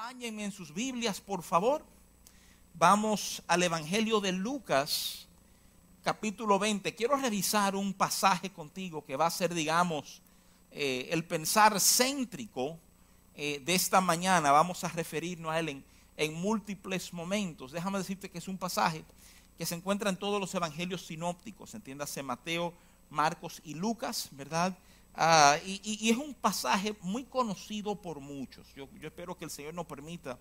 Acompáñenme en sus Biblias, por favor. Vamos al Evangelio de Lucas, capítulo 20. Quiero revisar un pasaje contigo que va a ser, digamos, eh, el pensar céntrico eh, de esta mañana. Vamos a referirnos a él en, en múltiples momentos. Déjame decirte que es un pasaje que se encuentra en todos los evangelios sinópticos, entiéndase Mateo, Marcos y Lucas, ¿verdad? Ah, y, es un pasaje muy conocido por muchos. Yo, espero que el Señor nos permita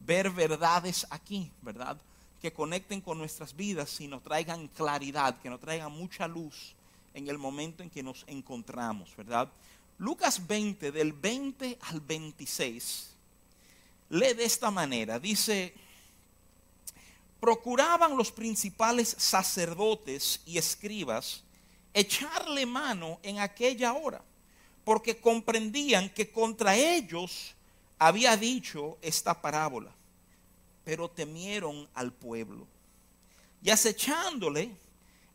ver verdades aquí, ¿verdad? Que conecten con nuestras vidas y nos traigan claridad, que nos traigan mucha luz en el momento en que nos encontramos, ¿verdad? Lucas 20, del 20 al 26, lee de esta manera, dice, procuraban los principales sacerdotes y escribas, echarle mano en aquella hora, porque comprendían que contra ellos había dicho esta parábola, pero temieron al pueblo. Y acechándole,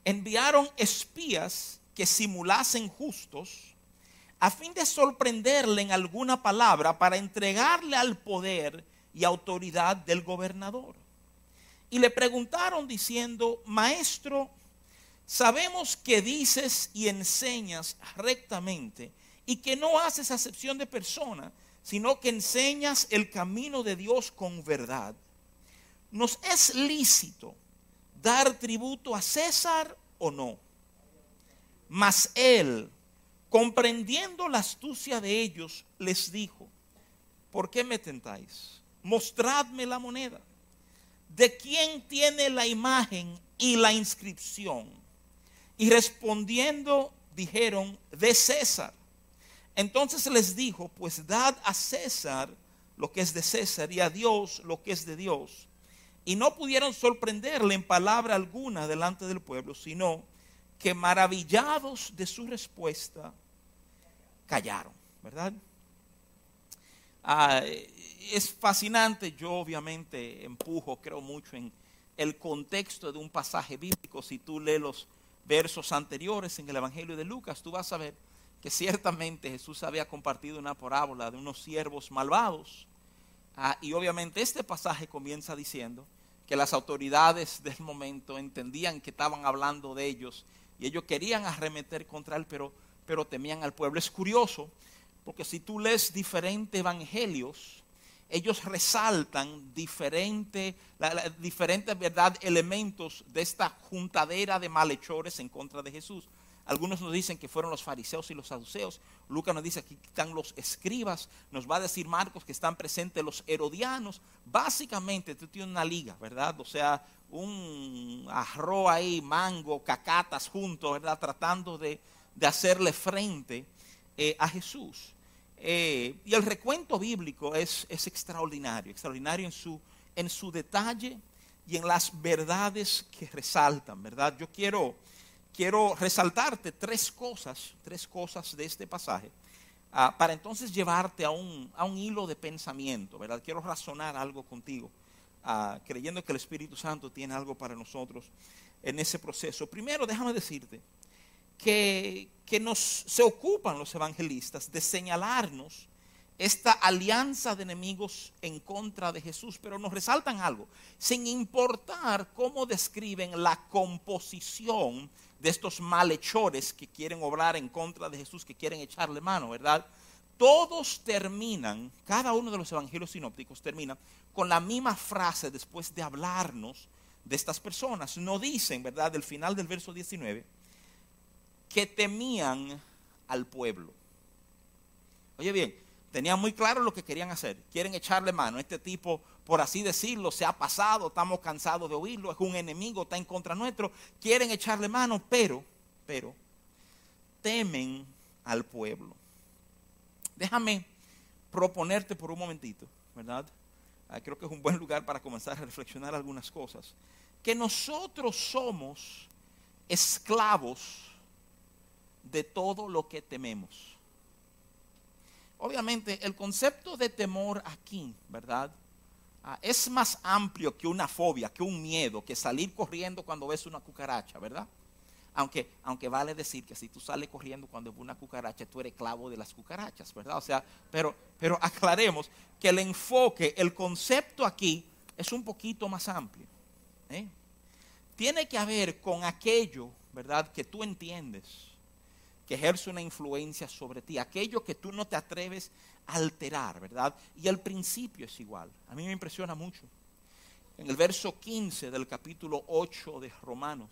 enviaron espías que simulasen justos, a fin de sorprenderle en alguna palabra para entregarle al poder y autoridad del gobernador. Y le preguntaron diciendo, Maestro, Sabemos que dices y enseñas rectamente y que no haces acepción de persona, sino que enseñas el camino de Dios con verdad. ¿Nos es lícito dar tributo a César o no? Mas él, comprendiendo la astucia de ellos, les dijo, ¿por qué me tentáis? Mostradme la moneda. ¿De quién tiene la imagen y la inscripción? Y respondiendo dijeron, de César. Entonces les dijo, pues dad a César lo que es de César y a Dios lo que es de Dios. Y no pudieron sorprenderle en palabra alguna delante del pueblo, sino que maravillados de su respuesta, callaron, ¿verdad? Ah, es fascinante, yo obviamente empujo, creo mucho en el contexto de un pasaje bíblico, si tú lees versos anteriores en el Evangelio de Lucas, tú vas a ver que ciertamente Jesús había compartido una parábola de unos siervos malvados. Ah, y obviamente este pasaje comienza diciendo que las autoridades del momento entendían que estaban hablando de ellos y ellos querían arremeter contra él, pero, pero temían al pueblo. Es curioso, porque si tú lees diferentes evangelios, ellos resaltan diferentes, ¿verdad? elementos de esta juntadera de malhechores en contra de Jesús. Algunos nos dicen que fueron los fariseos y los saduceos. Lucas nos dice que aquí están los escribas. Nos va a decir Marcos que están presentes los herodianos. Básicamente, tú tienes una liga, ¿verdad? O sea, un arroz ahí, mango, cacatas juntos, ¿verdad? Tratando de, hacerle frente eh, a Jesús. Eh, y el recuento bíblico es, es, extraordinario, extraordinario en su, en su detalle y en las verdades que resaltan, ¿verdad? Yo quiero, quiero resaltarte tres cosas, tres cosas de este pasaje, ah, para entonces llevarte a un, a un, hilo de pensamiento, ¿verdad? Quiero razonar algo contigo, ah, creyendo que el Espíritu Santo tiene algo para nosotros en ese proceso. Primero, déjame decirte, que, nos, se ocupan los evangelistas de señalarnos esta alianza de enemigos en contra de Jesús, pero nos resaltan algo, sin importar cómo describen la composición de estos malhechores que quieren obrar en contra de Jesús, que quieren echarle mano, ¿verdad? Todos terminan, cada uno de los evangelios sinópticos termina con la misma frase después de hablarnos de estas personas. No dicen, ¿verdad? Del final del verso 19 que temían al pueblo. Oye bien, tenían muy claro lo que querían hacer. Quieren echarle mano. Este tipo, por así decirlo, se ha pasado, estamos cansados de oírlo, es un enemigo, está en contra nuestro. Quieren echarle mano, pero, pero, temen al pueblo. Déjame proponerte por un momentito, ¿verdad? Ah, creo que es un buen lugar para comenzar a reflexionar algunas cosas. Que nosotros somos esclavos de todo lo que tememos. Obviamente el concepto de temor aquí, ¿verdad? Ah, es más amplio que una fobia, que un miedo, que salir corriendo cuando ves una cucaracha, ¿verdad? Aunque, aunque vale decir que si tú sales corriendo cuando ves una cucaracha, tú eres clavo de las cucarachas, ¿verdad? O sea, pero, pero aclaremos que el enfoque, el concepto aquí es un poquito más amplio. ¿eh? Tiene que ver con aquello, ¿verdad? Que tú entiendes, que ejerce una influencia sobre ti, aquello que tú no te atreves a alterar, ¿verdad? Y el principio es igual. A mí me impresiona mucho. En el verso 15 del capítulo 8 de Romanos,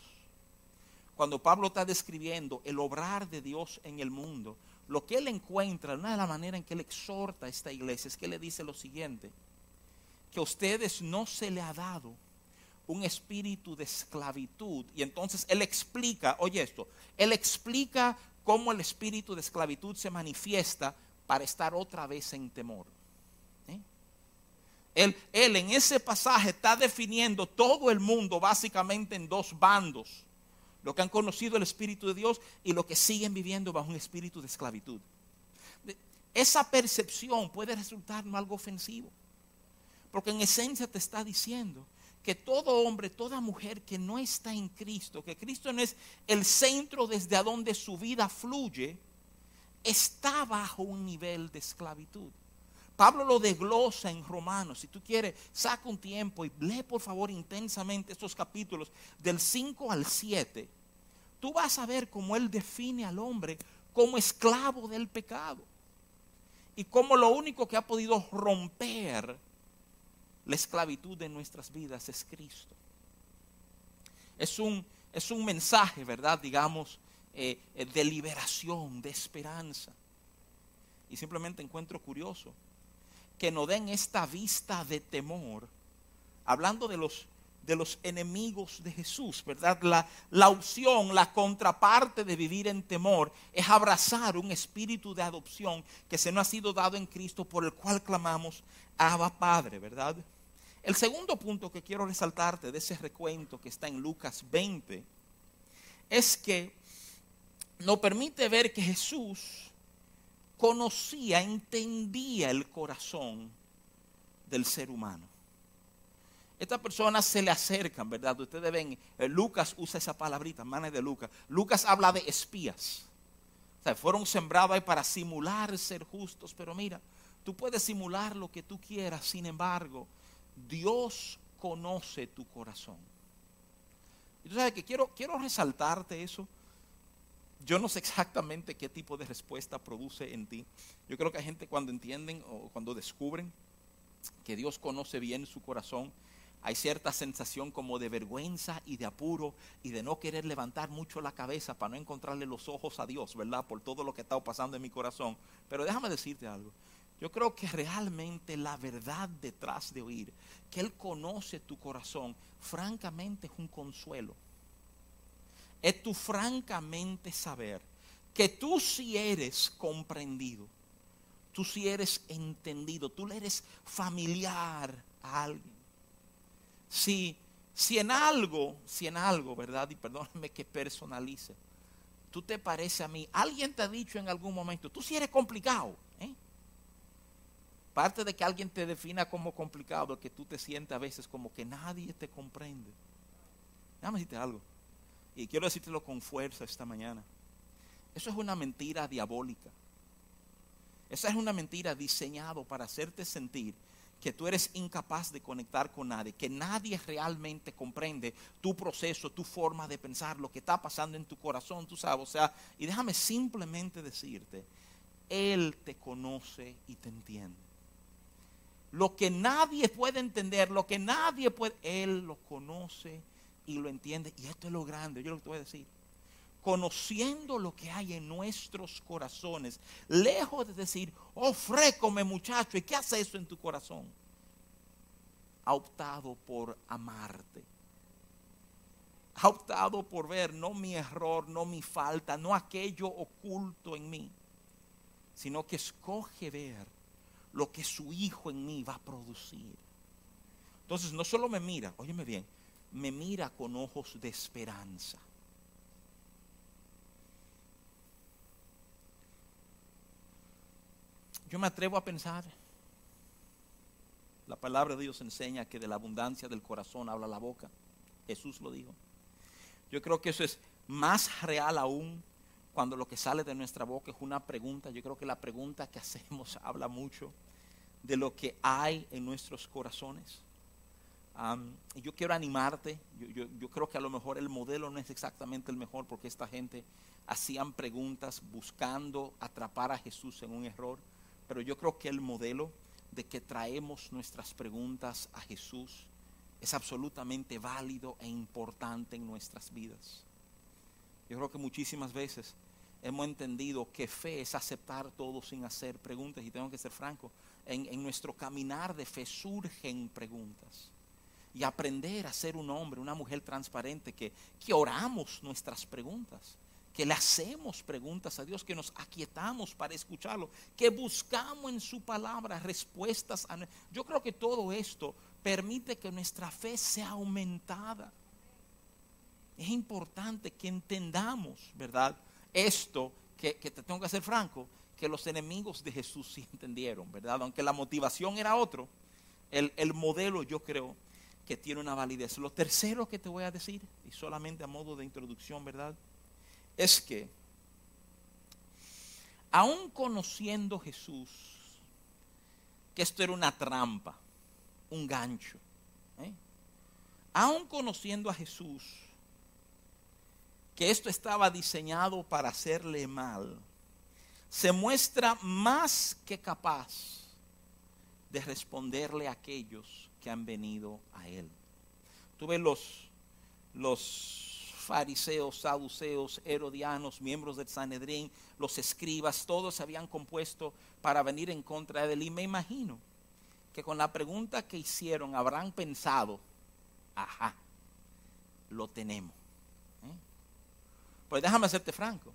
cuando Pablo está describiendo el obrar de Dios en el mundo, lo que él encuentra, una de las maneras en que él exhorta a esta iglesia es que le dice lo siguiente, que a ustedes no se le ha dado un espíritu de esclavitud. Y entonces él explica, oye esto, él explica cómo el espíritu de esclavitud se manifiesta para estar otra vez en temor. ¿Eh? Él, él en ese pasaje está definiendo todo el mundo básicamente en dos bandos los que han conocido el Espíritu de Dios y los que siguen viviendo bajo un espíritu de esclavitud. Esa percepción puede resultar algo ofensivo, porque en esencia te está diciendo que todo hombre, toda mujer que no está en Cristo, que Cristo no es el centro desde donde su vida fluye, está bajo un nivel de esclavitud. Pablo lo desglosa en Romanos. Si tú quieres, saca un tiempo y lee por favor intensamente estos capítulos del 5 al 7. Tú vas a ver cómo él define al hombre como esclavo del pecado. Y cómo lo único que ha podido romper la esclavitud de nuestras vidas es Cristo. Es un, es un mensaje, ¿verdad? Digamos, eh, eh, de liberación, de esperanza. Y simplemente encuentro curioso que nos den esta vista de temor, hablando de los, de los enemigos de Jesús, ¿verdad? La, la opción, la contraparte de vivir en temor es abrazar un espíritu de adopción que se nos ha sido dado en Cristo por el cual clamamos, Abba Padre, ¿verdad? El segundo punto que quiero resaltarte de ese recuento que está en Lucas 20 es que nos permite ver que Jesús conocía, entendía el corazón del ser humano. Estas personas se le acercan, ¿verdad? Ustedes ven, eh, Lucas usa esa palabrita, manes de Lucas. Lucas habla de espías. O sea, fueron sembrados ahí para simular ser justos, pero mira, tú puedes simular lo que tú quieras, sin embargo, Dios conoce tu corazón. Y tú sabes que quiero, quiero resaltarte eso yo no sé exactamente qué tipo de respuesta produce en ti. Yo creo que hay gente cuando entienden o cuando descubren que Dios conoce bien su corazón, hay cierta sensación como de vergüenza y de apuro y de no querer levantar mucho la cabeza para no encontrarle los ojos a Dios, ¿verdad? Por todo lo que está pasando en mi corazón. Pero déjame decirte algo. Yo creo que realmente la verdad detrás de oír que Él conoce tu corazón, francamente es un consuelo es tu francamente saber que tú si eres comprendido, tú si eres entendido, tú le eres familiar a alguien. Si, si en algo, si en algo, ¿verdad? Y perdóname que personalice, tú te parece a mí, alguien te ha dicho en algún momento, tú si eres complicado, ¿eh? Parte de que alguien te defina como complicado, que tú te sientes a veces como que nadie te comprende. Déjame decirte algo. Y quiero decírtelo con fuerza esta mañana. Eso es una mentira diabólica. Esa es una mentira diseñada para hacerte sentir que tú eres incapaz de conectar con nadie, que nadie realmente comprende tu proceso, tu forma de pensar, lo que está pasando en tu corazón, tú sabes. O sea, y déjame simplemente decirte, Él te conoce y te entiende. Lo que nadie puede entender, lo que nadie puede, Él lo conoce y lo entiende. Y esto es lo grande, yo lo te voy a decir. Conociendo lo que hay en nuestros corazones, lejos de decir, oh, muchacho, ¿y qué hace eso en tu corazón? Ha optado por amarte. Ha optado por ver no mi error, no mi falta, no aquello oculto en mí, sino que escoge ver lo que su hijo en mí va a producir. Entonces no solo me mira, óyeme bien, me mira con ojos de esperanza. Yo me atrevo a pensar, la palabra de Dios enseña que de la abundancia del corazón habla la boca. Jesús lo dijo. Yo creo que eso es más real aún cuando lo que sale de nuestra boca es una pregunta. Yo creo que la pregunta que hacemos habla mucho de lo que hay en nuestros corazones. yo quiero animarte, yo, creo que a lo mejor el modelo no es exactamente el mejor porque esta gente hacían preguntas buscando atrapar a Jesús en un error, pero yo creo que el modelo de que traemos nuestras preguntas a Jesús es absolutamente válido e importante en nuestras vidas. Yo creo que muchísimas veces hemos entendido que fe es aceptar todo sin hacer preguntas. Y tengo que ser franco, en, nuestro caminar de fe surgen preguntas. Y aprender a ser un hombre, una mujer transparente, que, que oramos nuestras preguntas, que le hacemos preguntas a Dios, que nos aquietamos para escucharlo, que buscamos en su palabra respuestas. A, yo creo que todo esto permite que nuestra fe sea aumentada. Es importante que entendamos, ¿verdad? Esto que, te tengo que ser franco, que los enemigos de Jesús sí entendieron, ¿verdad? Aunque la motivación era otro, el, el modelo yo creo que tiene una validez. Lo tercero que te voy a decir, y solamente a modo de introducción, ¿verdad? Es que, aún conociendo Jesús, que esto era una trampa, un gancho, ¿eh? aún conociendo a Jesús, que esto estaba diseñado para hacerle mal, se muestra más que capaz de responderle a aquellos que han venido a él. Tú ves los, los fariseos, saduceos, herodianos, miembros del Sanedrín, los escribas, todos se habían compuesto para venir en contra de él. Y me imagino que con la pregunta que hicieron habrán pensado, ajá, lo tenemos. Pues déjame hacerte franco.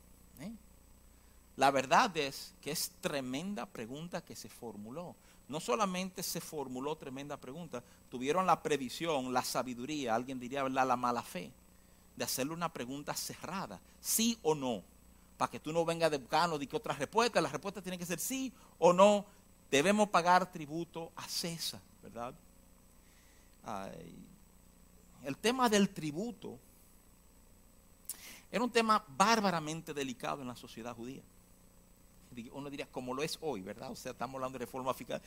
La verdad es que es tremenda pregunta que se formuló. No solamente se formuló tremenda pregunta, tuvieron la previsión, la sabiduría, alguien diría la mala fe, de hacerle una pregunta cerrada, sí o no, para que tú no vengas de buscando de que otra respuesta, la respuesta tiene que ser sí o no, debemos pagar tributo a César, ¿verdad? el tema del tributo era un tema bárbaramente delicado en la sociedad judía. Uno diría, como lo es hoy, ¿verdad? O sea, estamos hablando de reforma fiscal.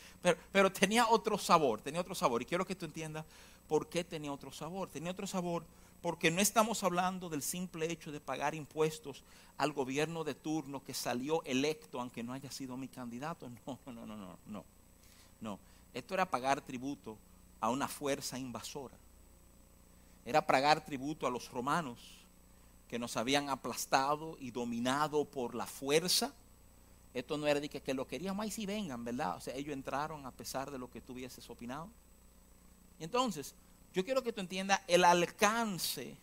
Pero, tenía otro sabor, tenía otro sabor. Y quiero que tú entiendas por qué tenía otro sabor. Tenía otro sabor porque no estamos hablando del simple hecho de pagar impuestos al gobierno de turno que salió electo aunque no haya sido mi candidato. No, no, no, no, no. No, esto era pagar tributo a una fuerza invasora. Era pagar tributo a los romanos que nos habían aplastado y dominado por la fuerza. Esto no era de que, lo queríamos, ahí sí vengan, ¿verdad? O sea, ellos entraron a pesar de lo que tú hubieses opinado. Entonces, yo quiero que tú entiendas el alcance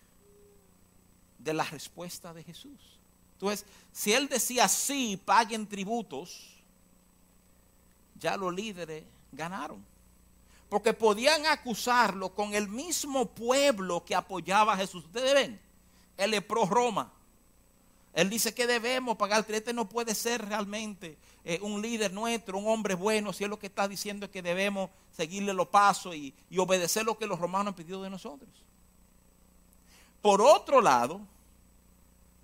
de la respuesta de Jesús. Entonces, si él decía sí, paguen tributos, ya los líderes ganaron. Porque podían acusarlo con el mismo pueblo que apoyaba a Jesús. Ustedes ven, es pro Roma. Él dice que debemos pagar. Este no puede ser realmente eh, un líder nuestro, un hombre bueno, si él lo que está diciendo es que debemos seguirle los pasos y, y obedecer lo que los romanos han pedido de nosotros. Por otro lado,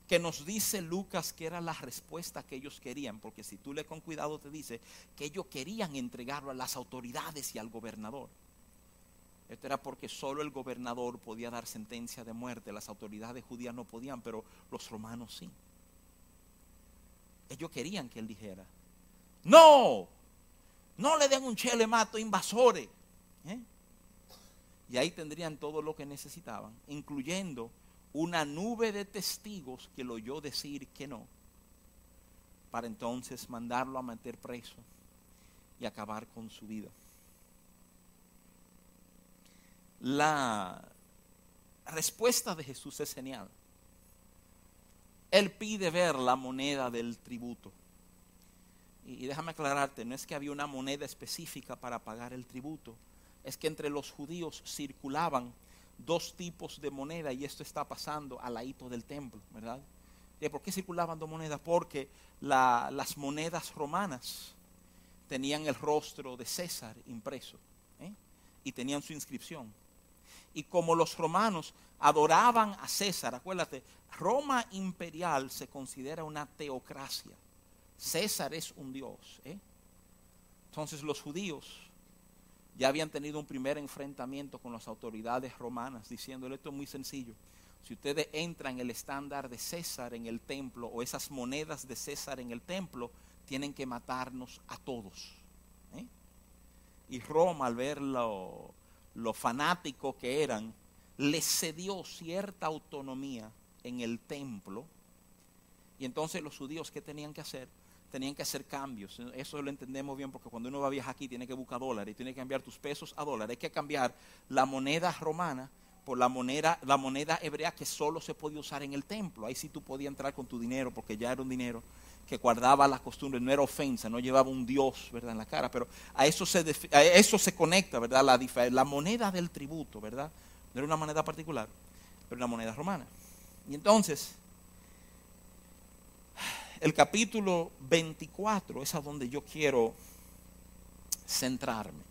que nos dice Lucas que era la respuesta que ellos querían, porque si tú le con cuidado te dice que ellos querían entregarlo a las autoridades y al gobernador. Esto era porque solo el gobernador podía dar sentencia de muerte. Las autoridades judías no podían, pero los romanos sí. Ellos querían que él dijera, no, no le den un chele mato invasores. ¿eh? Y ahí tendrían todo lo que necesitaban, incluyendo una nube de testigos que lo oyó decir que no, para entonces mandarlo a meter preso y acabar con su vida la respuesta de Jesús es genial. Él pide ver la moneda del tributo. Y déjame aclararte, no es que había una moneda específica para pagar el tributo, es que entre los judíos circulaban dos tipos de moneda y esto está pasando al ladito del templo, ¿verdad? ¿Por qué circulaban dos monedas? Porque las monedas romanas tenían el rostro de César impreso ¿eh? y tenían su inscripción. Y como los romanos adoraban a César, acuérdate, Roma imperial se considera una teocracia. César es un dios. ¿eh? Entonces los judíos ya habían tenido un primer enfrentamiento con las autoridades romanas, diciéndole esto es muy sencillo. Si ustedes entran en el estándar de César en el templo o esas monedas de César en el templo, tienen que matarnos a todos. ¿eh? Y Roma, al ver lo, lo fanático que eran, les cedió cierta autonomía en el templo. Y entonces los judíos, ¿qué tenían que hacer? Tenían que hacer cambios. Eso lo entendemos bien porque cuando uno va a viajar aquí tiene que buscar dólares tiene que cambiar tus pesos a dólares. Hay que cambiar la moneda romana por la moneda, la moneda hebrea que solo se podía usar en el templo. Ahí sí tú podías entrar con tu dinero porque ya era un dinero que guardaba las costumbres, no era ofensa, no llevaba un dios, ¿verdad? En la cara, pero a eso se, a eso se conecta, ¿verdad? La, moneda del tributo, ¿verdad? No era una moneda particular, pero una moneda romana. Y entonces, el capítulo 24 es a donde yo quiero centrarme.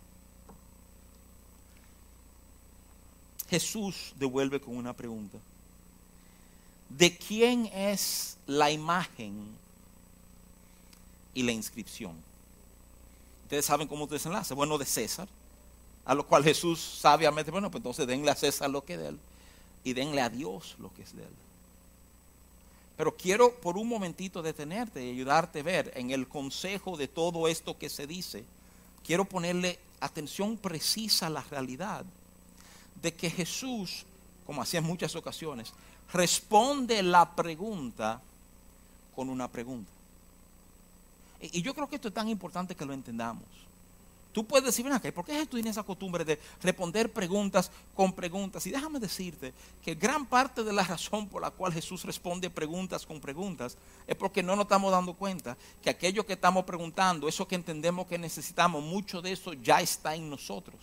Jesús devuelve con una pregunta. ¿De quién es la imagen y la inscripción? Ustedes saben cómo desenlace. Bueno, de César. A lo cual Jesús sabiamente, bueno, pues entonces denle a César lo que es de él y denle a Dios lo que es de él. Pero quiero por un momentito detenerte y ayudarte a ver en el consejo de todo esto que se dice. Quiero ponerle atención precisa a la realidad de que Jesús, como hacía en muchas ocasiones, responde la pregunta con una pregunta. Y yo creo que esto es tan importante que lo entendamos. Tú puedes decir, ven acá, ¿por qué Jesús tiene esa costumbre de responder preguntas con preguntas? Y déjame decirte que gran parte de la razón por la cual Jesús responde preguntas con preguntas es porque no nos estamos dando cuenta que aquello que estamos preguntando, eso que entendemos que necesitamos, mucho de eso ya está en nosotros.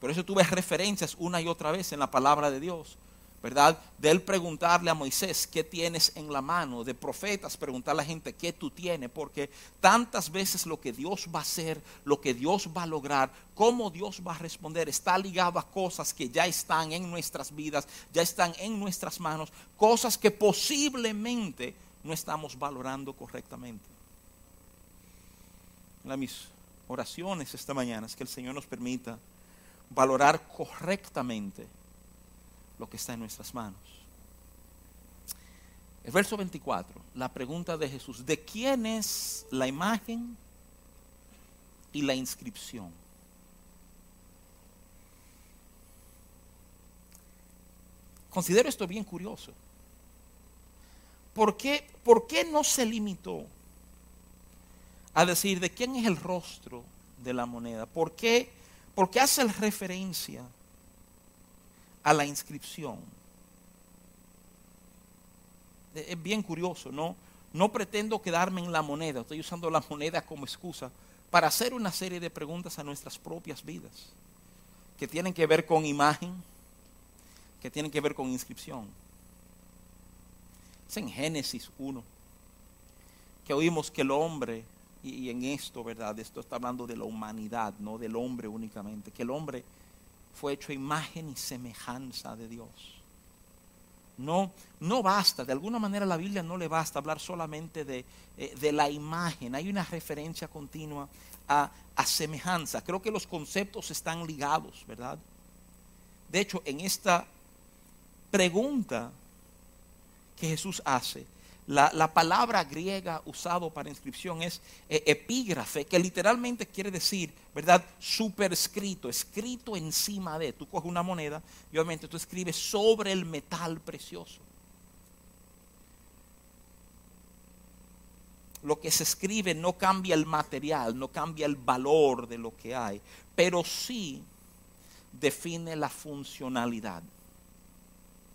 Por eso tú ves referencias una y otra vez en la palabra de Dios ¿verdad? De él preguntarle a Moisés qué tienes en la mano, de profetas preguntarle a la gente qué tú tienes, porque tantas veces lo que Dios va a hacer, lo que Dios va a lograr, cómo Dios va a responder, está ligado a cosas que ya están en nuestras vidas, ya están en nuestras manos, cosas que posiblemente no estamos valorando correctamente. Una mis oraciones esta mañana es que el Señor nos permita valorar correctamente lo que está en nuestras manos. El verso 24, la pregunta de Jesús, ¿de quién es la imagen y la inscripción? Considero esto bien curioso. ¿Por qué, ¿Por qué no se limitó a decir de quién es el rostro de la moneda? ¿Por qué, por qué hace referencia a la inscripción. Es bien curioso, ¿no? No pretendo quedarme en la moneda, estoy usando la moneda como excusa para hacer una serie de preguntas a nuestras propias vidas, que tienen que ver con imagen, que tienen que ver con inscripción. Es en Génesis 1, que oímos que el hombre, y, en esto, ¿verdad? Esto está hablando de la humanidad, no del hombre únicamente, que el hombre fue hecho imagen y semejanza de Dios. No, no basta, de alguna manera la Biblia no le basta hablar solamente de, eh, de la imagen, hay una referencia continua a, a semejanza. Creo que los conceptos están ligados, ¿verdad? De hecho, en esta pregunta que Jesús hace, la, palabra griega usado para inscripción es eh, epígrafe, que literalmente quiere decir, ¿verdad? Superescrito, escrito encima de. Tú coges una moneda y obviamente tú escribes sobre el metal precioso. Lo que se escribe no cambia el material, no cambia el valor de lo que hay, pero sí define la funcionalidad.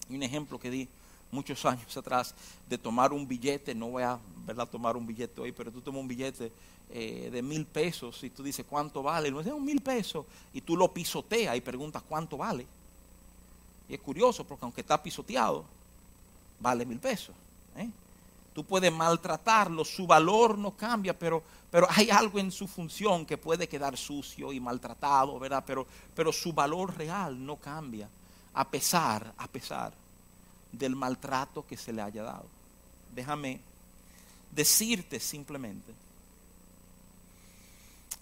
Un ejemplo que di muchos años atrás de tomar un billete, no voy a ¿verdad? tomar un billete hoy, pero tú tomas un billete eh, de mil pesos y tú dices cuánto vale, no es un mil pesos, y tú lo pisoteas y preguntas cuánto vale. Y es curioso porque aunque está pisoteado, vale mil pesos. ¿eh? Tú puedes maltratarlo, su valor no cambia, pero, pero hay algo en su función que puede quedar sucio y maltratado, ¿verdad? Pero, pero su valor real no cambia, a pesar, a pesar del maltrato que se le haya dado. Déjame decirte simplemente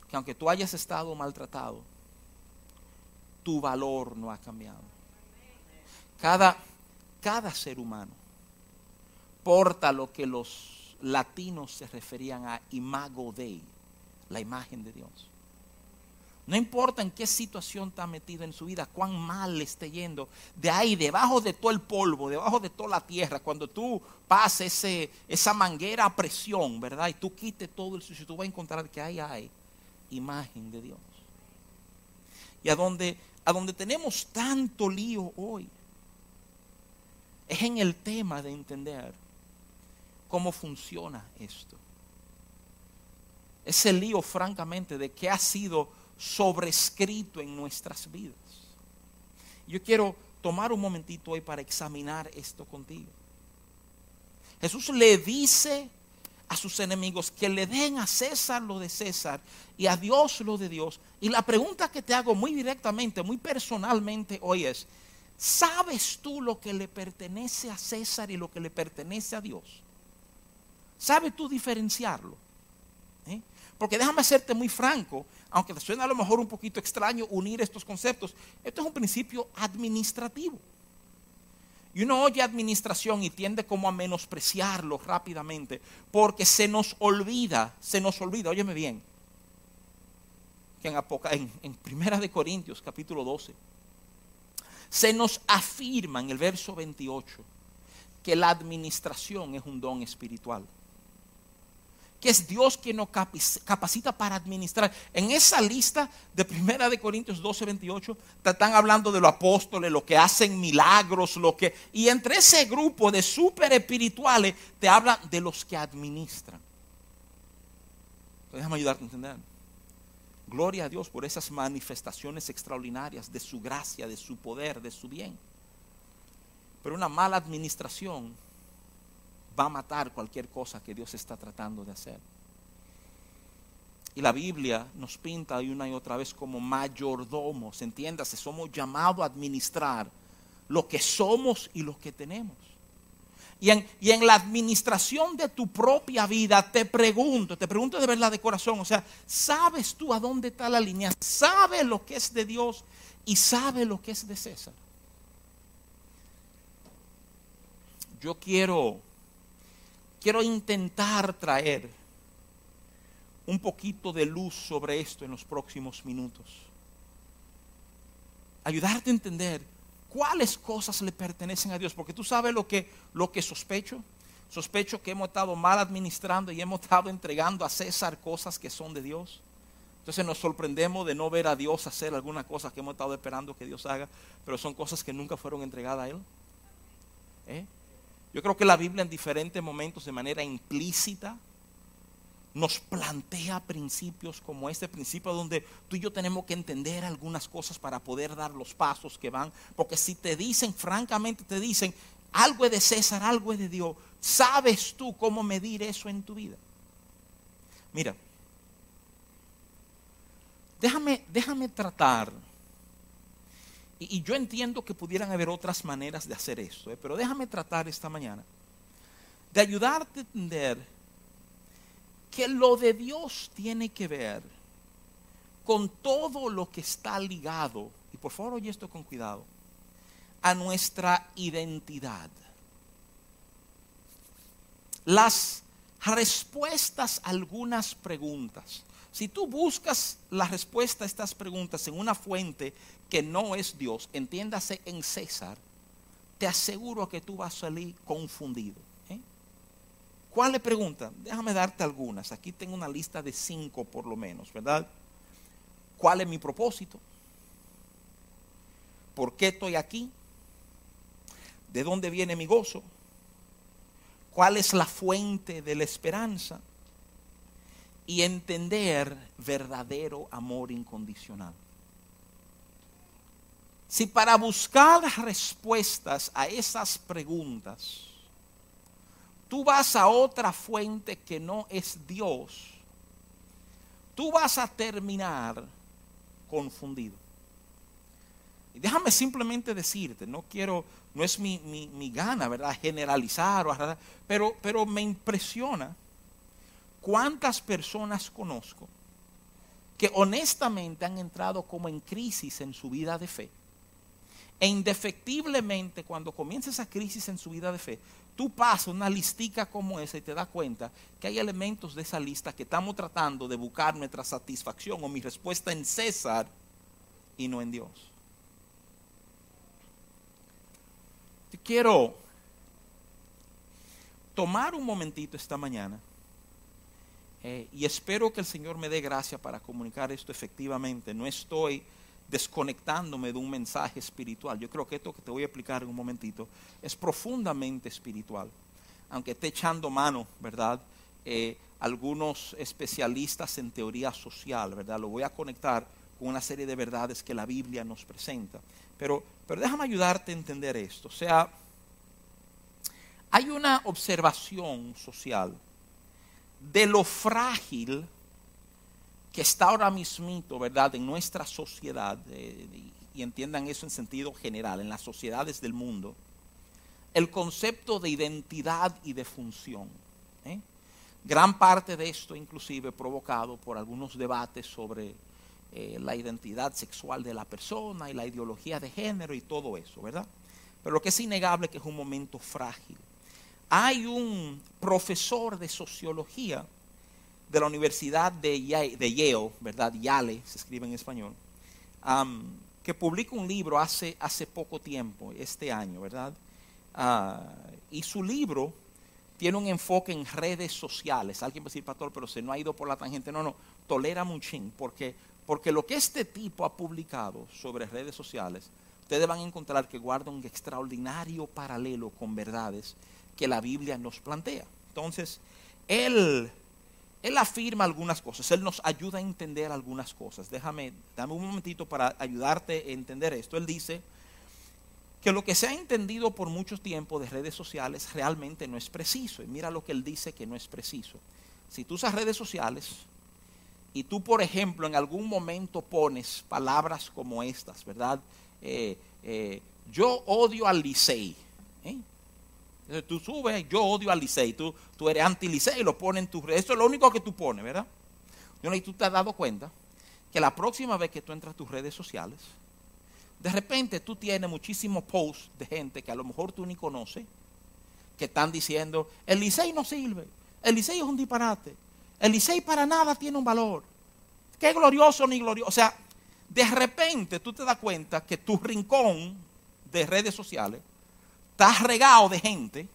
que aunque tú hayas estado maltratado, tu valor no ha cambiado. Cada, cada ser humano porta lo que los latinos se referían a imago Dei, la imagen de Dios. No importa en qué situación está metido en su vida, cuán mal le esté yendo, de ahí, debajo de todo el polvo, debajo de toda la tierra, cuando tú pases esa manguera a presión, ¿verdad? Y tú quites todo el sucio, tú vas a encontrar que ahí hay imagen de Dios. Y a donde, a donde tenemos tanto lío hoy, es en el tema de entender cómo funciona esto. Ese lío, francamente, de qué ha sido sobrescrito en nuestras vidas. Yo quiero tomar un momentito hoy para examinar esto contigo. Jesús le dice a sus enemigos que le den a César lo de César y a Dios lo de Dios. Y la pregunta que te hago muy directamente, muy personalmente hoy es, ¿sabes tú lo que le pertenece a César y lo que le pertenece a Dios? ¿Sabes tú diferenciarlo? Porque déjame hacerte muy franco, aunque te suena a lo mejor un poquito extraño unir estos conceptos, esto es un principio administrativo. Y uno oye administración y tiende como a menospreciarlo rápidamente, porque se nos olvida, se nos olvida, óyeme bien, que en, en, en Primera de Corintios capítulo 12, se nos afirma en el verso 28 que la administración es un don espiritual que es Dios quien nos capacita para administrar. En esa lista de Primera de Corintios 12, 28, te están hablando de los apóstoles, los que hacen milagros, lo que y entre ese grupo de super espirituales te habla de los que administran. déjame ayudarte a entender. Gloria a Dios por esas manifestaciones extraordinarias de su gracia, de su poder, de su bien. Pero una mala administración va a matar cualquier cosa que Dios está tratando de hacer. Y la Biblia nos pinta una y otra vez como mayordomos, entiéndase, somos llamados a administrar lo que somos y lo que tenemos. Y en, y en, la administración de tu propia vida, te pregunto, te pregunto de verdad de corazón, o sea, ¿sabes tú a dónde está la línea? ¿Sabes lo que es de Dios y sabes lo que es de César? Yo quiero quiero intentar traer un poquito de luz sobre esto en los próximos minutos. Ayudarte a entender cuáles cosas le pertenecen a Dios, porque tú sabes lo que, lo que sospecho. Sospecho que hemos estado mal administrando y hemos estado entregando a César cosas que son de Dios. Entonces nos sorprendemos de no ver a Dios hacer alguna cosa que hemos estado esperando que Dios haga, pero son cosas que nunca fueron entregadas a Él. ¿Eh? Yo creo que la Biblia en diferentes momentos de manera implícita nos plantea principios como este principio donde tú y yo tenemos que entender algunas cosas para poder dar los pasos que van. Porque si te dicen, francamente te dicen, algo es de César, algo es de Dios, ¿sabes tú cómo medir eso en tu vida? Mira, déjame, déjame tratar y, yo entiendo que pudieran haber otras maneras de hacer eso, ¿eh? pero déjame tratar esta mañana de ayudarte a entender que lo de Dios tiene que ver con todo lo que está ligado, y por favor oye esto con cuidado, a nuestra identidad. Las respuestas a algunas preguntas. Si tú buscas la respuesta a estas preguntas en una fuente que no es Dios, entiéndase en César, te aseguro que tú vas a salir confundido. ¿eh? ¿Cuál le pregunta? Déjame darte algunas. Aquí tengo una lista de cinco por lo menos, ¿verdad? ¿Cuál es mi propósito? ¿Por qué estoy aquí? ¿De dónde viene mi gozo? ¿Cuál es la fuente de la esperanza? Y entender verdadero amor incondicional. Si para buscar respuestas a esas preguntas, tú vas a otra fuente que no es Dios, tú vas a terminar confundido. Y déjame simplemente decirte, no quiero, no es mi, mi, gana, ¿verdad? Generalizar, o, pero, pero me impresiona cuántas personas conozco que honestamente han entrado como en crisis en su vida de fe. E indefectiblemente cuando comienza esa crisis en su vida de fe, tú pasas una listica como esa y te das cuenta que hay elementos de esa lista que estamos tratando de buscar nuestra satisfacción o mi respuesta en César y no en Dios. quiero tomar un momentito esta mañana eh, y espero que el Señor me dé gracia para comunicar esto efectivamente. No estoy desconectándome de un mensaje espiritual. Yo creo que esto que te voy a explicar en un momentito es profundamente espiritual. Aunque esté echando mano, ¿verdad? Eh, algunos especialistas en teoría social, ¿verdad? Lo voy a conectar con una serie de verdades que la Biblia nos presenta. Pero, pero déjame ayudarte a entender esto. O sea, hay una observación social de lo frágil que está ahora mismito, ¿verdad?, en nuestra sociedad, eh, y entiendan eso en sentido general, en las sociedades del mundo, el concepto de identidad y de función. ¿eh? Gran parte de esto inclusive provocado por algunos debates sobre eh, la identidad sexual de la persona y la ideología de género y todo eso, ¿verdad? Pero lo que es innegable es que es un momento frágil. Hay un profesor de sociología de la Universidad de Yale, ¿verdad? Yale se escribe en español, que publica un libro hace, hace poco tiempo, este año, ¿verdad? Ah, y su libro tiene un enfoque en redes sociales. Alguien va a decir, pastor, pero se no ha ido por la tangente. No, no, tolera mucho, porque, porque lo que este tipo ha publicado sobre redes sociales, ustedes van a encontrar que guarda un extraordinario paralelo con verdades que la Biblia nos plantea. Entonces, él, él afirma algunas cosas, él nos ayuda a entender algunas cosas. Déjame, dame un momentito para ayudarte a entender esto. Él dice que lo que se ha entendido por mucho tiempo de redes sociales realmente no es preciso. Y mira lo que él dice que no es preciso. Si tú usas redes sociales y tú, por ejemplo, en algún momento pones palabras como estas, ¿verdad? Eh, eh, yo odio al Licey. ¿eh? Tú subes, yo odio al Licey, tú, tú eres anti-Licey y lo pones en tu red. Eso es lo único que tú pones, ¿verdad? Y tú te has dado cuenta que la próxima vez que tú entras a tus redes sociales, de repente tú tienes muchísimos posts de gente que a lo mejor tú ni conoces, que están diciendo, el Licey no sirve, el Licey es un disparate, el Licey para nada tiene un valor, qué glorioso ni glorioso. O sea, de repente tú te das cuenta que tu rincón de redes sociales estás regado de gente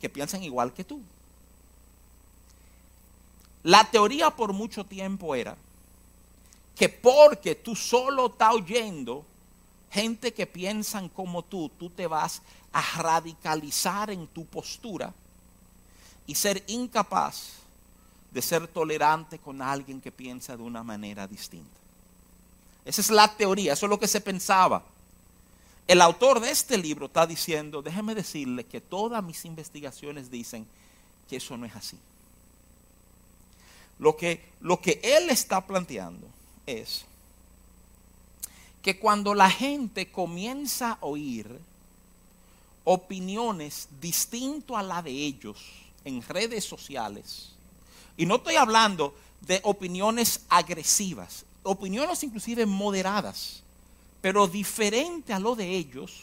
que piensan igual que tú. La teoría por mucho tiempo era que porque tú solo estás oyendo gente que piensan como tú, tú te vas a radicalizar en tu postura y ser incapaz de ser tolerante con alguien que piensa de una manera distinta. Esa es la teoría, eso es lo que se pensaba. El autor de este libro está diciendo, déjeme decirle que todas mis investigaciones dicen que eso no es así. Lo que, lo que él está planteando es que cuando la gente comienza a oír opiniones distintas a la de ellos en redes sociales, y no estoy hablando de opiniones agresivas, opiniones inclusive moderadas, pero diferente a lo de ellos,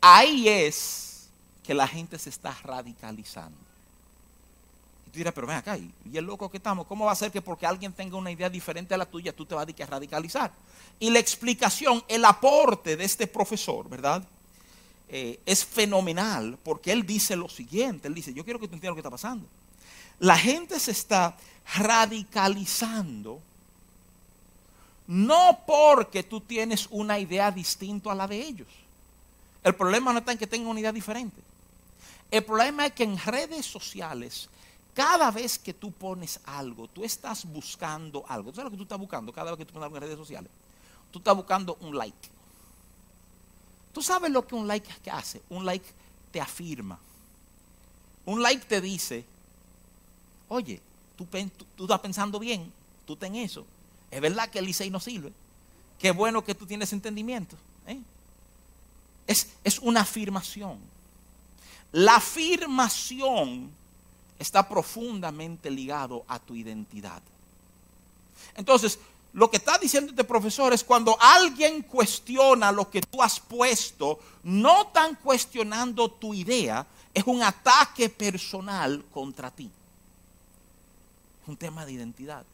ahí es que la gente se está radicalizando. Y tú dirás, pero ven acá, y el loco que estamos, ¿cómo va a ser que porque alguien tenga una idea diferente a la tuya, tú te vas a radicalizar? Y la explicación, el aporte de este profesor, ¿verdad? Eh, es fenomenal porque él dice lo siguiente, él dice, yo quiero que tú entiendas lo que está pasando. La gente se está radicalizando no porque tú tienes una idea distinta a la de ellos. El problema no está en que tengan una idea diferente. El problema es que en redes sociales, cada vez que tú pones algo, tú estás buscando algo. ¿Tú sabes lo que tú estás buscando cada vez que tú pones algo en redes sociales? Tú estás buscando un like. ¿Tú sabes lo que un like hace? Un like te afirma. Un like te dice, oye, tú, tú, estás pensando bien, tú ten eso. Es verdad que el Licey no sirve. Qué bueno que tú tienes entendimiento. ¿eh? Es, es una afirmación. La afirmación está profundamente ligado a tu identidad. Entonces, lo que está diciendo este profesor es cuando alguien cuestiona lo que tú has puesto, no están cuestionando tu idea, es un ataque personal contra ti. Es un tema de identidad.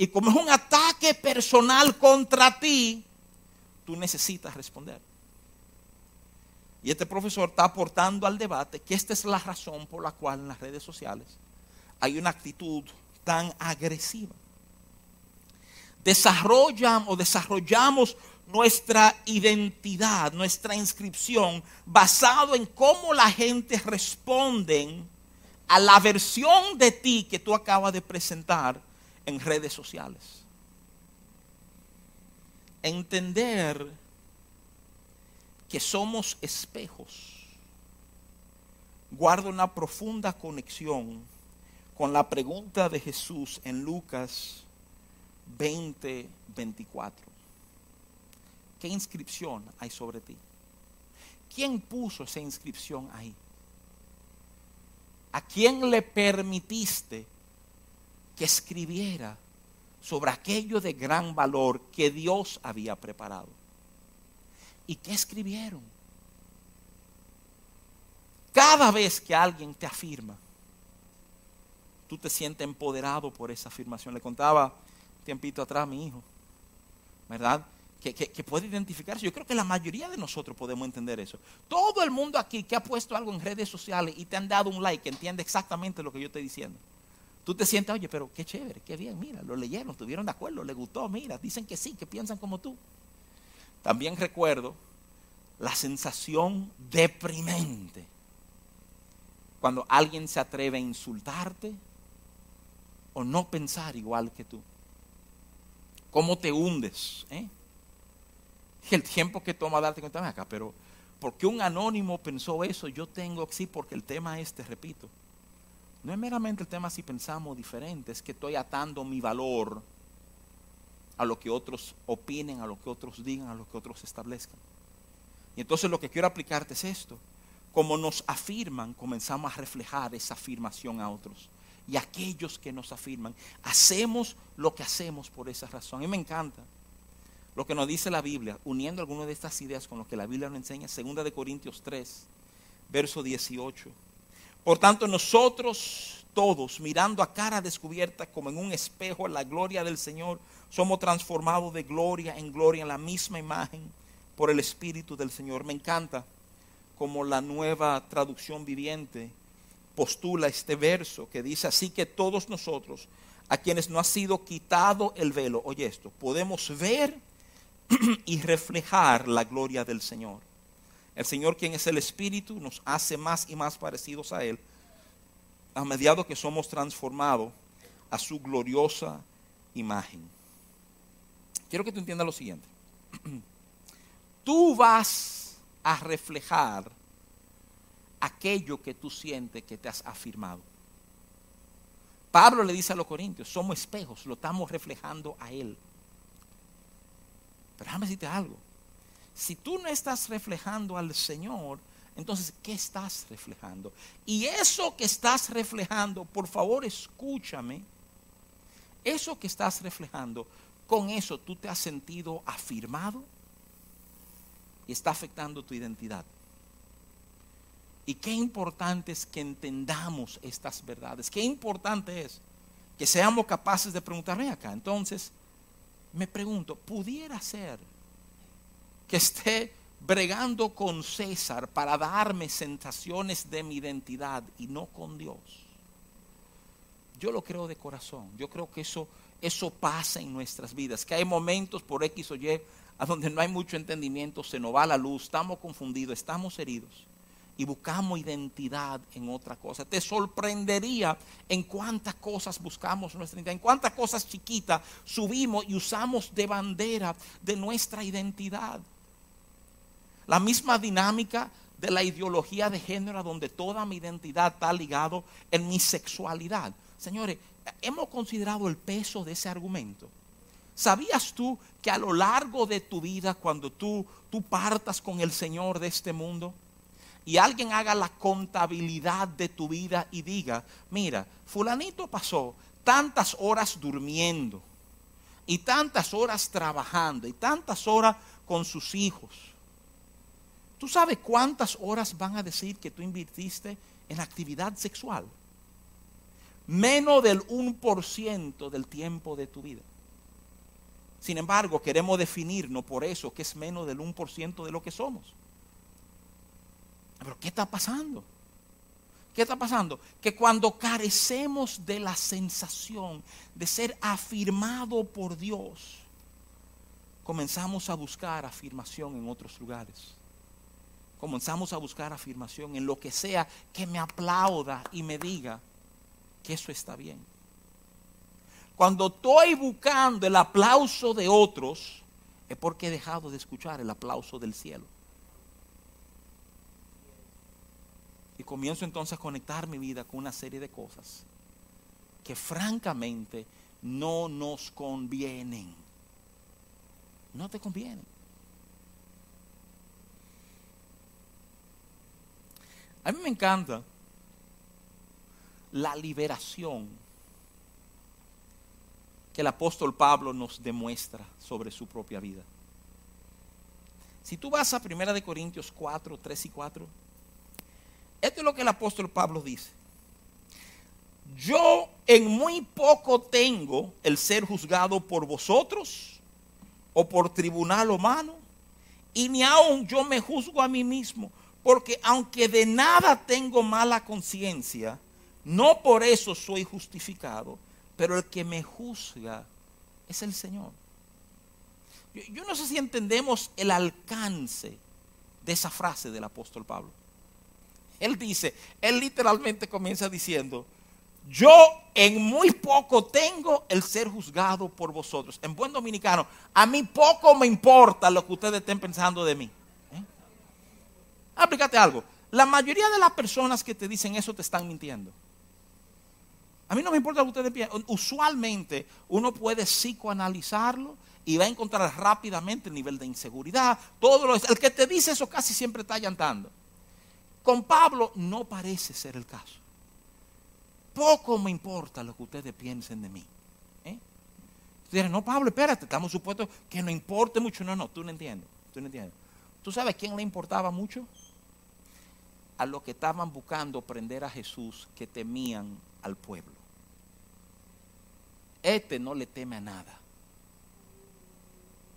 Y como es un ataque personal contra ti, tú necesitas responder. Y este profesor está aportando al debate que esta es la razón por la cual en las redes sociales hay una actitud tan agresiva. Desarrollan o desarrollamos nuestra identidad, nuestra inscripción, basado en cómo la gente responde a la versión de ti que tú acabas de presentar en redes sociales. Entender que somos espejos guarda una profunda conexión con la pregunta de Jesús en Lucas 20, 24. ¿Qué inscripción hay sobre ti? ¿Quién puso esa inscripción ahí? ¿A quién le permitiste que escribiera sobre aquello de gran valor que Dios había preparado? ¿Y qué escribieron? Cada vez que alguien te afirma, tú te sientes empoderado por esa afirmación. Le contaba un tiempito atrás a mi hijo, ¿verdad? Que, que, puede identificarse. Yo creo que la mayoría de nosotros podemos entender eso. Todo el mundo aquí que ha puesto algo en redes sociales y te han dado un like, entiende exactamente lo que yo estoy diciendo. Tú te sientes, oye, pero qué chévere, qué bien, mira, lo leyeron, estuvieron de acuerdo, le gustó, mira, dicen que sí, que piensan como tú. También recuerdo la sensación deprimente cuando alguien se atreve a insultarte o no pensar igual que tú. ¿Cómo te hundes? Eh? El tiempo que toma darte cuenta, acá, pero porque un anónimo pensó eso, yo tengo, sí, porque el tema es, te repito, no es meramente el tema si pensamos diferente, es que estoy atando mi valor a lo que otros opinen, a lo que otros digan, a lo que otros establezcan. Y entonces lo que quiero aplicarte es esto. Como nos afirman, comenzamos a reflejar esa afirmación a otros. Y aquellos que nos afirman, hacemos lo que hacemos por esa razón. A mí me encanta lo que nos dice la Biblia, uniendo algunas de estas ideas con lo que la Biblia nos enseña, segunda de Corintios 3, verso 18. Por tanto, nosotros todos, mirando a cara descubierta como en un espejo la gloria del Señor, somos transformados de gloria en gloria en la misma imagen por el Espíritu del Señor. Me encanta como la nueva traducción viviente postula este verso que dice así que todos nosotros, a quienes no ha sido quitado el velo, oye esto, podemos ver y reflejar la gloria del Señor. El Señor, quien es el Espíritu, nos hace más y más parecidos a Él, a medida que somos transformados a su gloriosa imagen. Quiero que tú entiendas lo siguiente. Tú vas a reflejar aquello que tú sientes que te has afirmado. Pablo le dice a los corintios, somos espejos, lo estamos reflejando a Él. Pero déjame decirte algo. Si tú no estás reflejando al Señor, entonces, ¿qué estás reflejando? Y eso que estás reflejando, por favor, escúchame. Eso que estás reflejando con eso tú te has sentido afirmado y está afectando tu identidad. Y qué importante es que entendamos estas verdades. Qué importante es que seamos capaces de preguntarme acá. Entonces, me pregunto, ¿pudiera ser que esté bregando con César para darme sensaciones de mi identidad y no con Dios? Yo lo creo de corazón. Yo creo que eso eso pasa en nuestras vidas, que hay momentos por X o Y a donde no hay mucho entendimiento, se nos va la luz, estamos confundidos, estamos heridos y buscamos identidad en otra cosa. Te sorprendería en cuántas cosas buscamos nuestra identidad, en cuántas cosas chiquitas subimos y usamos de bandera de nuestra identidad. La misma dinámica de la ideología de género donde toda mi identidad está ligado en mi sexualidad. Señores, hemos considerado el peso de ese argumento. ¿Sabías tú que a lo largo de tu vida, cuando tú, tú partas con el Señor de este mundo, y alguien haga la contabilidad de tu vida y diga, mira, fulanito pasó tantas horas durmiendo y tantas horas trabajando y tantas horas con sus hijos. ¿Tú sabes cuántas horas van a decir que tú invirtiste en actividad sexual? Menos del 1% del tiempo de tu vida. Sin embargo, queremos definirnos por eso que es menos del 1% de lo que somos. Pero ¿qué está pasando? ¿Qué está pasando? Que cuando carecemos de la sensación de ser afirmado por Dios, comenzamos a buscar afirmación en otros lugares. Comenzamos a buscar afirmación en lo que sea que me aplauda y me diga que eso está bien. Cuando estoy buscando el aplauso de otros, es porque he dejado de escuchar el aplauso del cielo. Y comienzo entonces a conectar mi vida con una serie de cosas que francamente no nos convienen. No te convienen. A mí me encanta la liberación que el apóstol Pablo nos demuestra sobre su propia vida. Si tú vas a 1 Corintios 4, 3 y 4, esto es lo que el apóstol Pablo dice. Yo en muy poco tengo el ser juzgado por vosotros o por tribunal humano, y ni aun yo me juzgo a mí mismo, porque aunque de nada tengo mala conciencia, no por eso soy justificado, pero el que me juzga es el Señor. Yo, no sé si entendemos el alcance de esa frase del apóstol Pablo. Él dice, él literalmente comienza diciendo, yo en muy poco tengo el ser juzgado por vosotros. En buen dominicano, a mí poco me importa lo que ustedes estén pensando de mí. Aplícate algo. La mayoría de las personas que te dicen eso te están mintiendo. A mí no me importa lo que ustedes piensen. Usualmente uno puede psicoanalizarlo y va a encontrar rápidamente el nivel de inseguridad. Todo lo, el que te dice eso casi siempre está llantando. Con Pablo no parece ser el caso. Poco me importa lo que ustedes piensen de mí. ¿eh? no, Pablo, espérate, estamos supuestos que no importe mucho. No, no, tú no entiendes. Tú no entiendes. ¿Tú sabes quién le importaba mucho? A los que estaban buscando prender a Jesús, que temían al pueblo. Este no le teme a nada.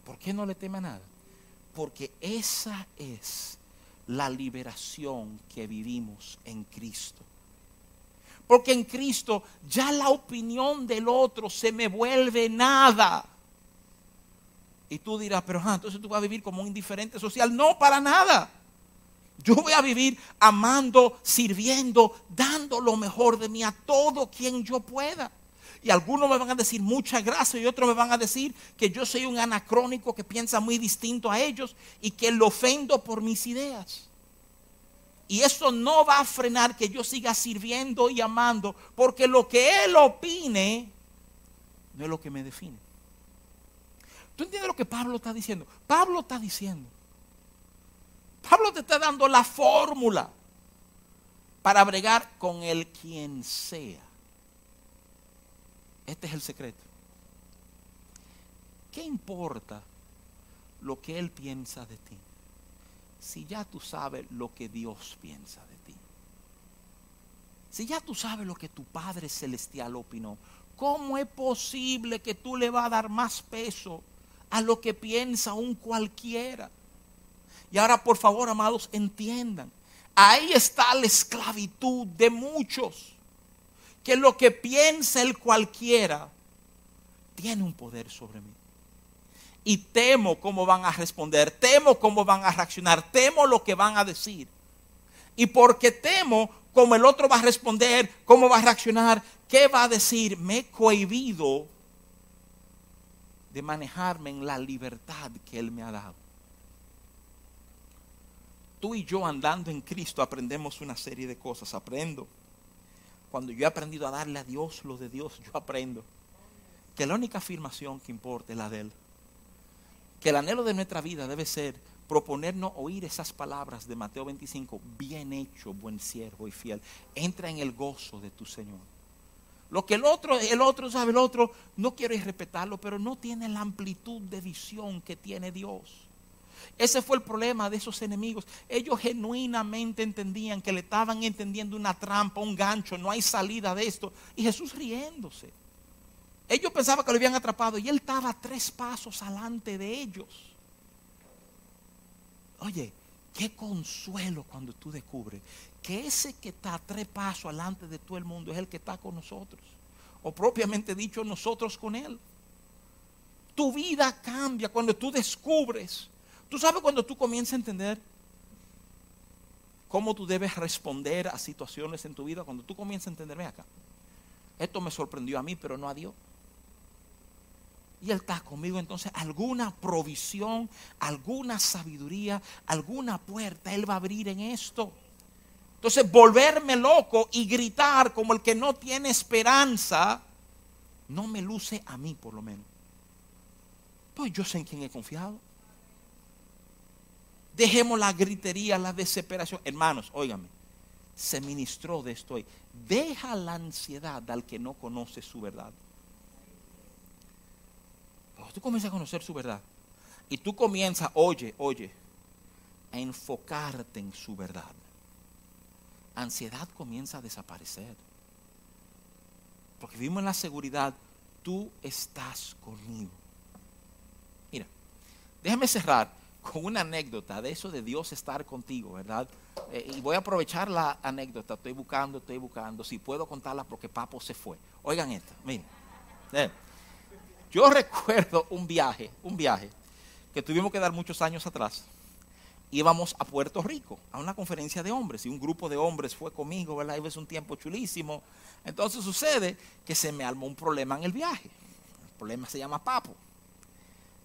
¿Por qué no le teme a nada? Porque esa es la liberación que vivimos en Cristo. Porque en Cristo ya la opinión del otro se me vuelve nada. Y tú dirás, pero entonces tú vas a vivir como un indiferente social. No, para nada. Yo voy a vivir amando, sirviendo, dando lo mejor de mí a todo quien yo pueda. Y algunos me van a decir muchas gracias y otros me van a decir que yo soy un anacrónico que piensa muy distinto a ellos y que lo ofendo por mis ideas. Y eso no va a frenar que yo siga sirviendo y amando, porque lo que Él opine no es lo que me define. ¿Tú entiendes lo que Pablo está diciendo? Pablo está diciendo. Pablo te está dando la fórmula para bregar con el quien sea. Este es el secreto. ¿Qué importa lo que Él piensa de ti? Si ya tú sabes lo que Dios piensa de ti. Si ya tú sabes lo que tu Padre Celestial opinó, ¿cómo es posible que tú le vas a dar más peso a lo que piensa un cualquiera? Y ahora, por favor, amados, entiendan. Ahí está la esclavitud de muchos que lo que piensa el cualquiera tiene un poder sobre mí. Y temo cómo van a responder, temo cómo van a reaccionar, temo lo que van a decir. Y porque temo cómo el otro va a responder, cómo va a reaccionar, qué va a decir, me he cohibido de manejarme en la libertad que Él me ha dado. Tú y yo andando en Cristo aprendemos una serie de cosas. Aprendo. Cuando yo he aprendido a darle a Dios lo de Dios, yo aprendo que la única afirmación que importa es la de Él. Que el anhelo de nuestra vida debe ser proponernos oír esas palabras de Mateo 25, bien hecho, buen siervo y fiel. Entra en el gozo de tu Señor. Lo que el otro, el otro sabe, el otro, no quiero respetarlo, pero no tiene la amplitud de visión que tiene Dios. Ese fue el problema de esos enemigos. Ellos genuinamente entendían que le estaban entendiendo una trampa, un gancho, no hay salida de esto. Y Jesús riéndose. Ellos pensaban que lo habían atrapado y él estaba tres pasos adelante de ellos. Oye, qué consuelo cuando tú descubres que ese que está tres pasos adelante de todo el mundo es el que está con nosotros. O propiamente dicho, nosotros con él. Tu vida cambia cuando tú descubres Tú sabes cuando tú comienzas a entender cómo tú debes responder a situaciones en tu vida, cuando tú comienzas a entenderme acá. Esto me sorprendió a mí, pero no a Dios. Y Él está conmigo, entonces alguna provisión, alguna sabiduría, alguna puerta Él va a abrir en esto. Entonces volverme loco y gritar como el que no tiene esperanza, no me luce a mí por lo menos. Pues yo sé en quién he confiado. Dejemos la gritería, la desesperación. Hermanos, óigame, se ministró de esto hoy. Deja la ansiedad al que no conoce su verdad. tú comienzas a conocer su verdad y tú comienzas, oye, oye, a enfocarte en su verdad. Ansiedad comienza a desaparecer. Porque vivimos en la seguridad, tú estás conmigo. Mira, déjame cerrar con una anécdota de eso de Dios estar contigo, ¿verdad? Eh, y voy a aprovechar la anécdota, estoy buscando, estoy buscando, si puedo contarla porque Papo se fue. Oigan esto, miren. Yo recuerdo un viaje, un viaje que tuvimos que dar muchos años atrás. Íbamos a Puerto Rico a una conferencia de hombres y un grupo de hombres fue conmigo, ¿verdad? Es un tiempo chulísimo. Entonces sucede que se me armó un problema en el viaje. El problema se llama Papo.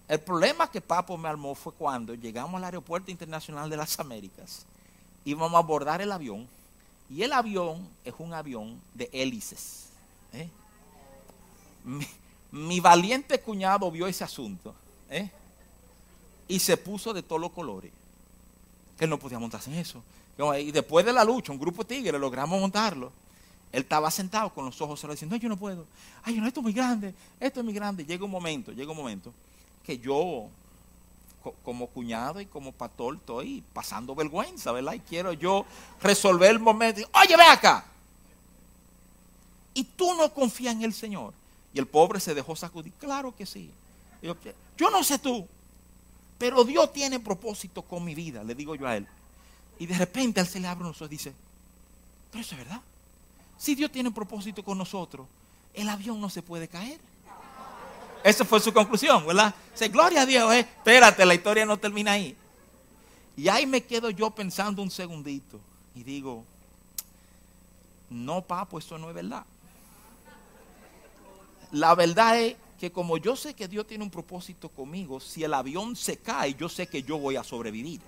El problema que Papo me armó fue cuando llegamos al Aeropuerto Internacional de las Américas, íbamos a abordar el avión, y el avión es un avión de hélices. ¿eh? Mi, valiente cuñado vio ese asunto ¿eh? y se puso de todos los colores, que no podía montarse en eso. Y después de la lucha, un grupo de tigres logramos montarlo. Él estaba sentado con los ojos cerrados diciendo, no, yo no puedo. Ay, no, esto es muy grande, esto es muy grande. Llega un momento, llega un momento que yo, como cuñado y como pastor, estoy pasando vergüenza, ¿verdad? Y quiero yo resolver el momento. Oye, ve acá. Y tú no confías en el Señor. Y el pobre se dejó sacudir. Claro que sí. Yo, no sé tú, pero Dios tiene propósito con mi vida, le digo yo a él. Y de repente él se le abre los ojos y dice, pero eso es verdad. Si Dios tiene propósito con nosotros, el avión no se puede caer. Esa fue su conclusión, ¿verdad? Dice, gloria a Dios, eh. espérate, la historia no termina ahí. Y ahí me quedo yo pensando un segundito y digo, no, papo, eso no es verdad. La verdad es que como yo sé que Dios tiene un propósito conmigo, si el avión se cae, yo sé que yo voy a sobrevivir.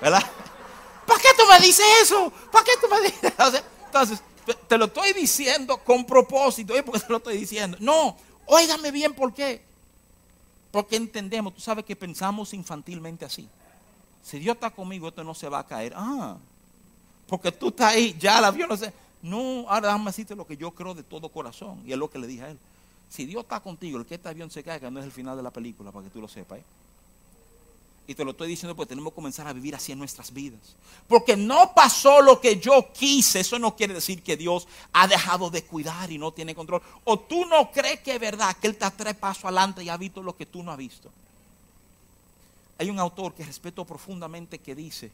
¿Verdad? ¿Para qué tú me dices eso? ¿Para qué tú me dices? Entonces, te lo estoy diciendo con propósito. ¿eh? ¿Por qué te lo estoy diciendo? No, Óigame bien por qué. Porque entendemos, tú sabes que pensamos infantilmente así. Si Dios está conmigo, esto no se va a caer. Ah, porque tú estás ahí, ya el avión no sé. No, ahora déjame decirte lo que yo creo de todo corazón. Y es lo que le dije a él. Si Dios está contigo, el que este avión se caiga no es el final de la película, para que tú lo sepas. ¿eh? Y te lo estoy diciendo porque tenemos que comenzar a vivir así en nuestras vidas. Porque no pasó lo que yo quise. Eso no quiere decir que Dios ha dejado de cuidar y no tiene control. O tú no crees que es verdad que Él está tres pasos adelante y ha visto lo que tú no has visto. Hay un autor que respeto profundamente que dice,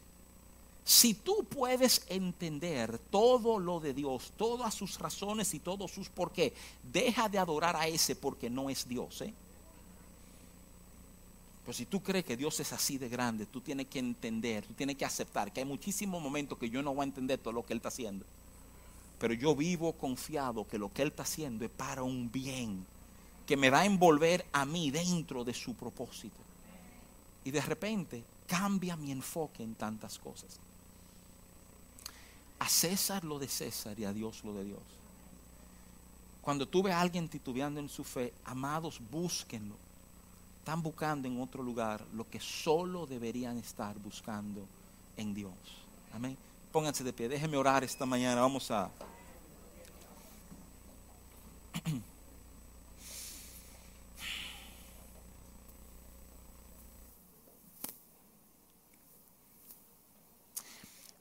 si tú puedes entender todo lo de Dios, todas sus razones y todos sus por qué, deja de adorar a ese porque no es Dios. ¿eh? Pero si tú crees que Dios es así de grande, tú tienes que entender, tú tienes que aceptar que hay muchísimos momentos que yo no voy a entender todo lo que Él está haciendo. Pero yo vivo confiado que lo que Él está haciendo es para un bien, que me va a envolver a mí dentro de su propósito. Y de repente cambia mi enfoque en tantas cosas. A César lo de César y a Dios lo de Dios. Cuando tú ves a alguien titubeando en su fe, amados, búsquenlo. Están buscando en otro lugar lo que solo deberían estar buscando en Dios. Amén. Pónganse de pie. Déjenme orar esta mañana. Vamos a...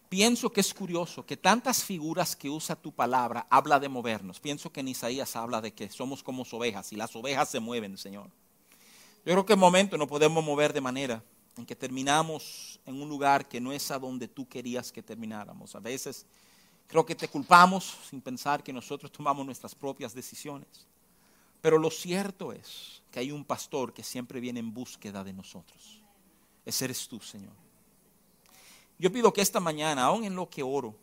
Pienso que es curioso que tantas figuras que usa tu palabra habla de movernos. Pienso que en Isaías habla de que somos como ovejas y las ovejas se mueven, Señor. Yo creo que en momento nos podemos mover de manera en que terminamos en un lugar que no es a donde tú querías que termináramos. A veces creo que te culpamos sin pensar que nosotros tomamos nuestras propias decisiones. Pero lo cierto es que hay un pastor que siempre viene en búsqueda de nosotros. Ese eres tú, Señor. Yo pido que esta mañana, aún en lo que oro,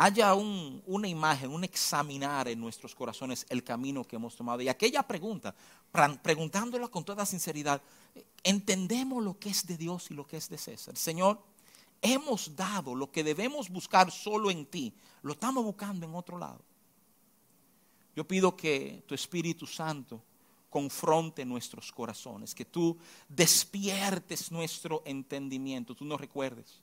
haya una imagen, un examinar en nuestros corazones el camino que hemos tomado. Y aquella pregunta, preguntándola con toda sinceridad, entendemos lo que es de Dios y lo que es de César. Señor, hemos dado lo que debemos buscar solo en ti, lo estamos buscando en otro lado. Yo pido que tu Espíritu Santo confronte nuestros corazones, que tú despiertes nuestro entendimiento, tú nos recuerdes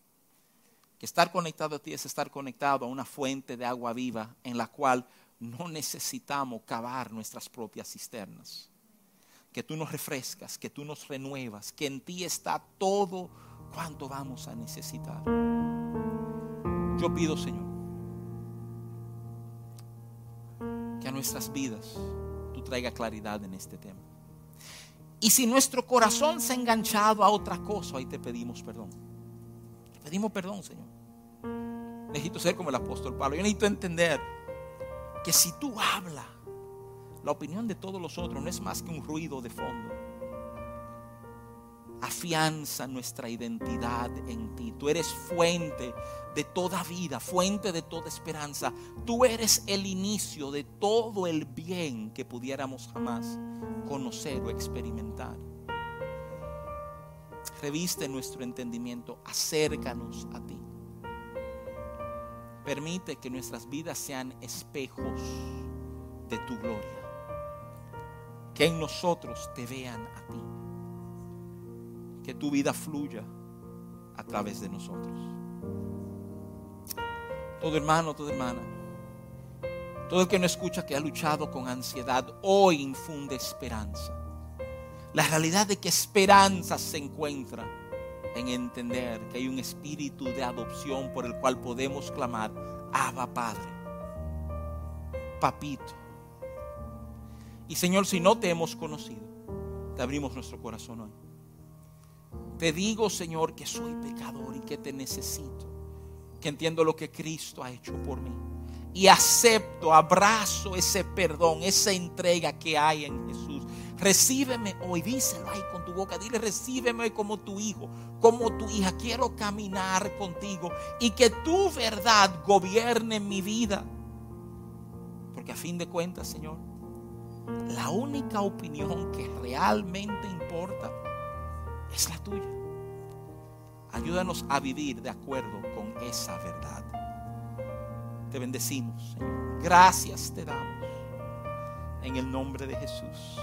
que estar conectado a ti es estar conectado a una fuente de agua viva en la cual no necesitamos cavar nuestras propias cisternas. Que tú nos refrescas, que tú nos renuevas, que en ti está todo cuanto vamos a necesitar. Yo pido, Señor, que a nuestras vidas traiga claridad en este tema. Y si nuestro corazón se ha enganchado a otra cosa, ahí te pedimos perdón. Pedimos perdón, Señor. Necesito ser como el apóstol Pablo. Yo necesito entender que si tú hablas, la opinión de todos los otros no es más que un ruido de fondo afianza nuestra identidad en ti. Tú eres fuente de toda vida, fuente de toda esperanza. Tú eres el inicio de todo el bien que pudiéramos jamás conocer o experimentar. Reviste nuestro entendimiento, acércanos a ti. Permite que nuestras vidas sean espejos de tu gloria. Que en nosotros te vean a ti que tu vida fluya a través de nosotros. Todo hermano, toda hermana, todo el que no escucha que ha luchado con ansiedad, hoy infunde esperanza. La realidad de que esperanza se encuentra en entender que hay un espíritu de adopción por el cual podemos clamar, Abba Padre, Papito. Y Señor, si no te hemos conocido, te abrimos nuestro corazón hoy. Te digo, Señor, que soy pecador y que te necesito. Que entiendo lo que Cristo ha hecho por mí. Y acepto, abrazo ese perdón, esa entrega que hay en Jesús. Recíbeme hoy, díselo ahí con tu boca. Dile, recíbeme hoy como tu hijo, como tu hija. Quiero caminar contigo y que tu verdad gobierne mi vida. Porque a fin de cuentas, Señor, la única opinión que realmente importa es la tuya. Ayúdanos a vivir de acuerdo con esa verdad. Te bendecimos, Señor. Gracias te damos. En el nombre de Jesús.